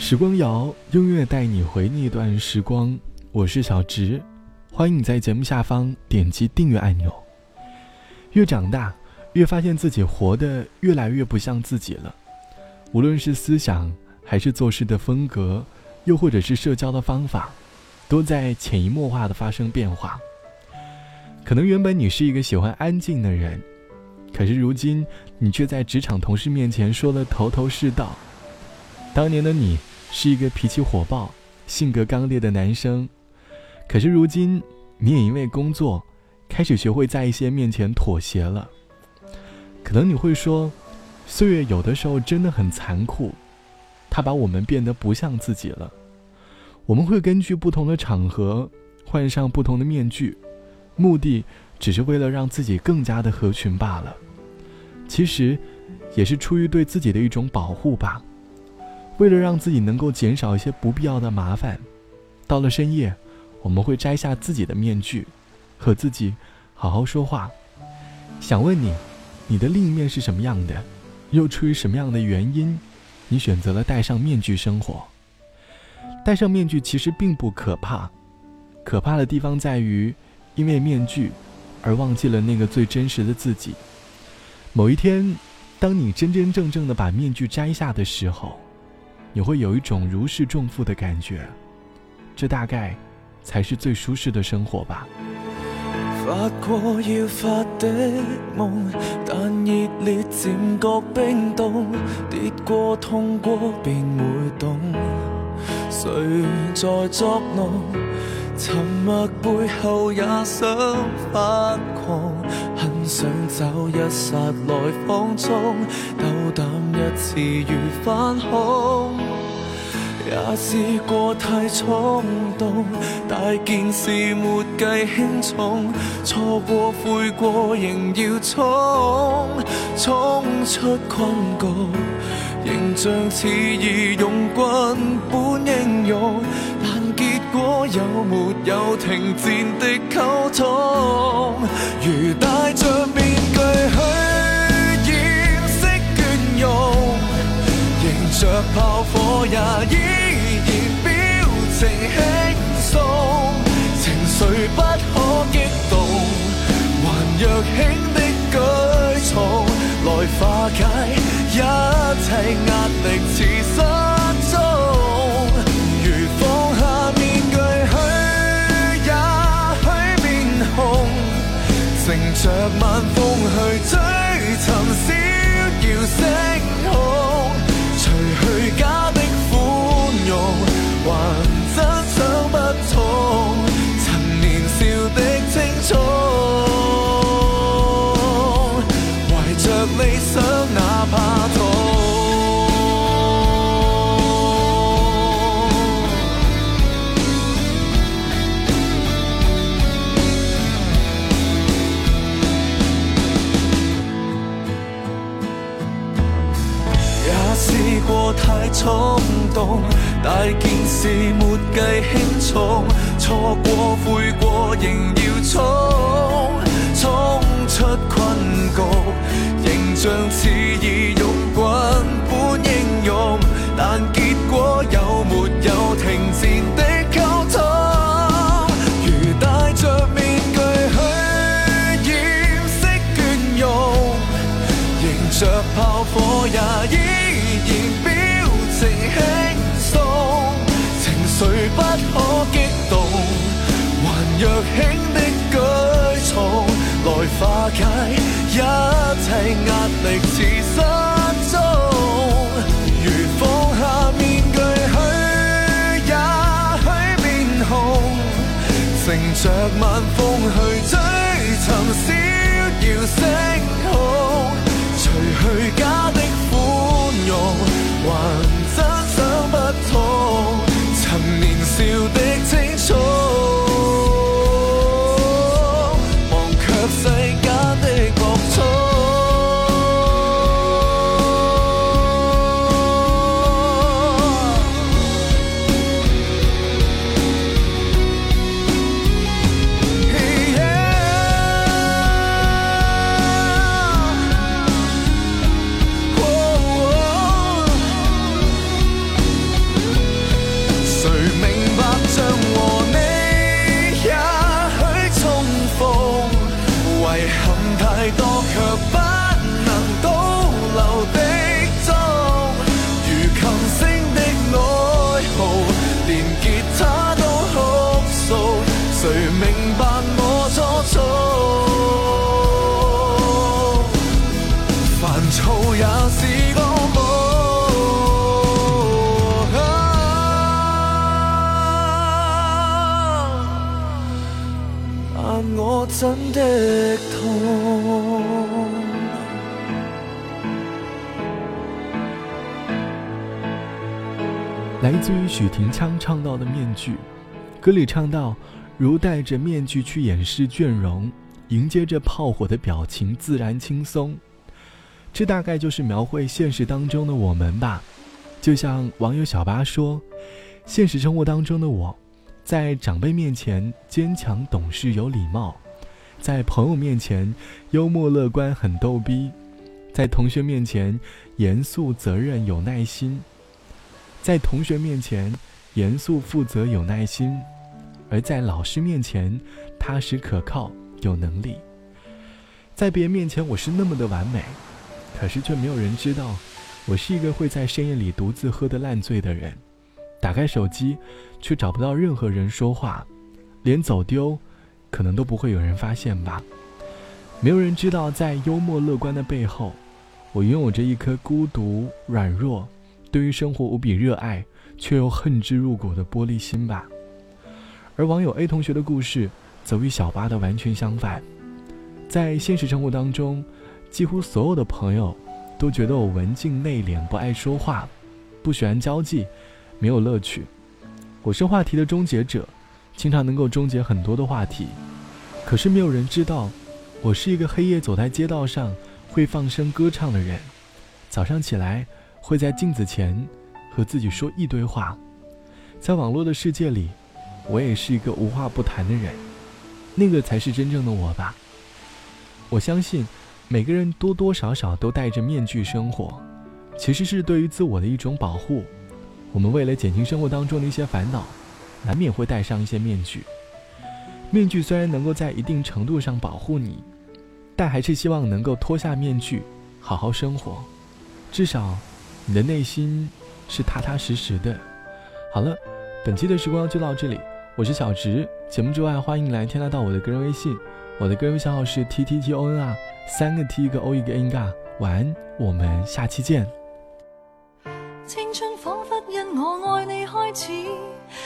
时光谣，音乐带你回那段时光。我是小直，欢迎你在节目下方点击订阅按钮。越长大，越发现自己活得越来越不像自己了。无论是思想，还是做事的风格，又或者是社交的方法，都在潜移默化的发生变化。可能原本你是一个喜欢安静的人，可是如今你却在职场同事面前说了头头是道。当年的你是一个脾气火爆、性格刚烈的男生，可是如今你也因为工作，开始学会在一些面前妥协了。可能你会说，岁月有的时候真的很残酷，它把我们变得不像自己了。我们会根据不同的场合换上不同的面具。目的只是为了让自己更加的合群罢了，其实也是出于对自己的一种保护吧。为了让自己能够减少一些不必要的麻烦，到了深夜，我们会摘下自己的面具，和自己好好说话。想问你，你的另一面是什么样的？又出于什么样的原因，你选择了戴上面具生活？戴上面具其实并不可怕，可怕的地方在于。因为面具，而忘记了那个最真实的自己。某一天，当你真真正正的把面具摘下的时候，你会有一种如释重负的感觉。这大概才是最舒适的生活吧。发过要发的梦，但热烈渐觉冰冻，跌过痛过便会懂，谁在作弄？沉默背后也想发狂，很想找一刹来放纵，斗胆一次如反恐。也试过太冲动，大件事没计轻重，错过悔过仍要冲，冲出困局，形象似义勇军般英勇。但结果有没有停战的沟通？如带着面也依然表情轻松，情绪不可激动，还若轻的举重来化解一切压力，似失踪。如放下面具，许也许面红乘着晚风去追寻逍遥星试过太冲动，大件事没计轻重，错过悔过仍要冲，冲出困局，形象似义勇军本英勇，但结果有没有停战的？轻的举重，来化解一切压力，似失踪。如放下面具去，也许面红，乘着晚风去追真的痛。来自于许廷锵唱到的《面具》，歌里唱到：“如戴着面具去掩饰倦容，迎接着炮火的表情自然轻松。”这大概就是描绘现实当中的我们吧。就像网友小八说：“现实生活当中的我，在长辈面前坚强懂事有礼貌，在朋友面前幽默乐观很逗逼，在同学面前严肃责任有耐心。”在同学面前严肃负责有耐心，而在老师面前踏实可靠有能力。在别人面前我是那么的完美，可是却没有人知道，我是一个会在深夜里独自喝得烂醉的人。打开手机，却找不到任何人说话，连走丢，可能都不会有人发现吧。没有人知道，在幽默乐观的背后，我拥有着一颗孤独软弱。对于生活无比热爱，却又恨之入骨的玻璃心吧。而网友 A 同学的故事，则与小八的完全相反。在现实生活当中，几乎所有的朋友都觉得我文静内敛，不爱说话，不喜欢交际，没有乐趣。我是话题的终结者，经常能够终结很多的话题。可是没有人知道，我是一个黑夜走在街道上会放声歌唱的人。早上起来。会在镜子前和自己说一堆话，在网络的世界里，我也是一个无话不谈的人，那个才是真正的我吧。我相信每个人多多少少都戴着面具生活，其实是对于自我的一种保护。我们为了减轻生活当中的一些烦恼，难免会戴上一些面具。面具虽然能够在一定程度上保护你，但还是希望能够脱下面具，好好生活，至少。你的内心是踏踏实实的。好了，本期的时光就到这里，我是小直。节目之外，欢迎来添加到我的个人微信，我的个人微信号是 t t t o n 啊，三个 t 一个 o 一个 n 嘎。晚安，我们下期见。青春仿佛因我爱你开始，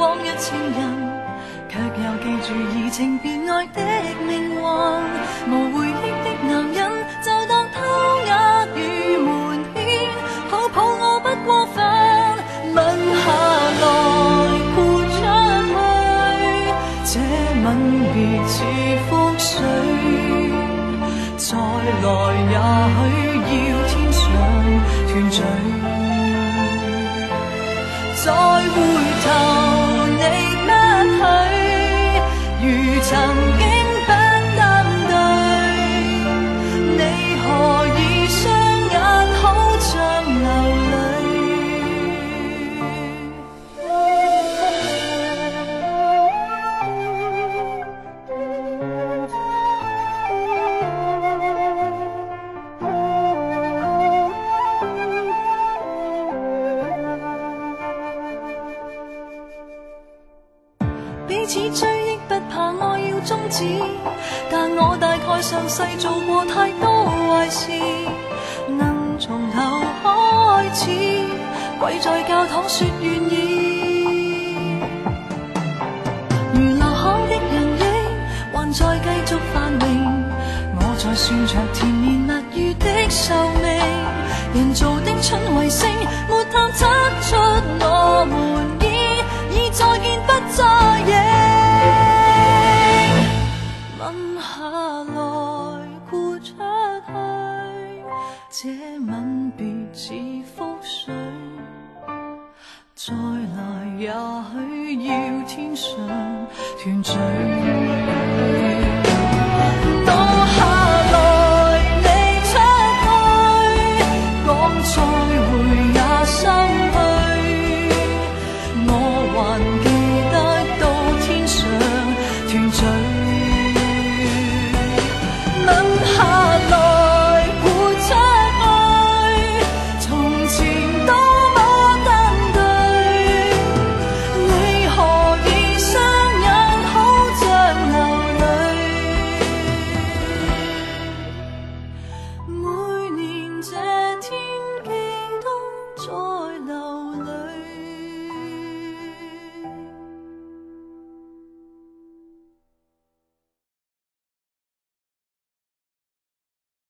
往日情人，却又记住移情别爱的命运。无回忆的男人，就当偷呃与瞒骗，抱抱我不过分。吻下来豁出去，这吻别似覆水，再来曾经不登对，你何以双眼好像流泪？彼此。终止，但我大概上世做过太多坏事，能从头开始，跪在教堂说愿意。如留下的人影还在继续繁荣，我在算着甜言蜜语的寿命，人造的春卫星下来豁出去，这吻别似覆水，再来也许要天上团聚。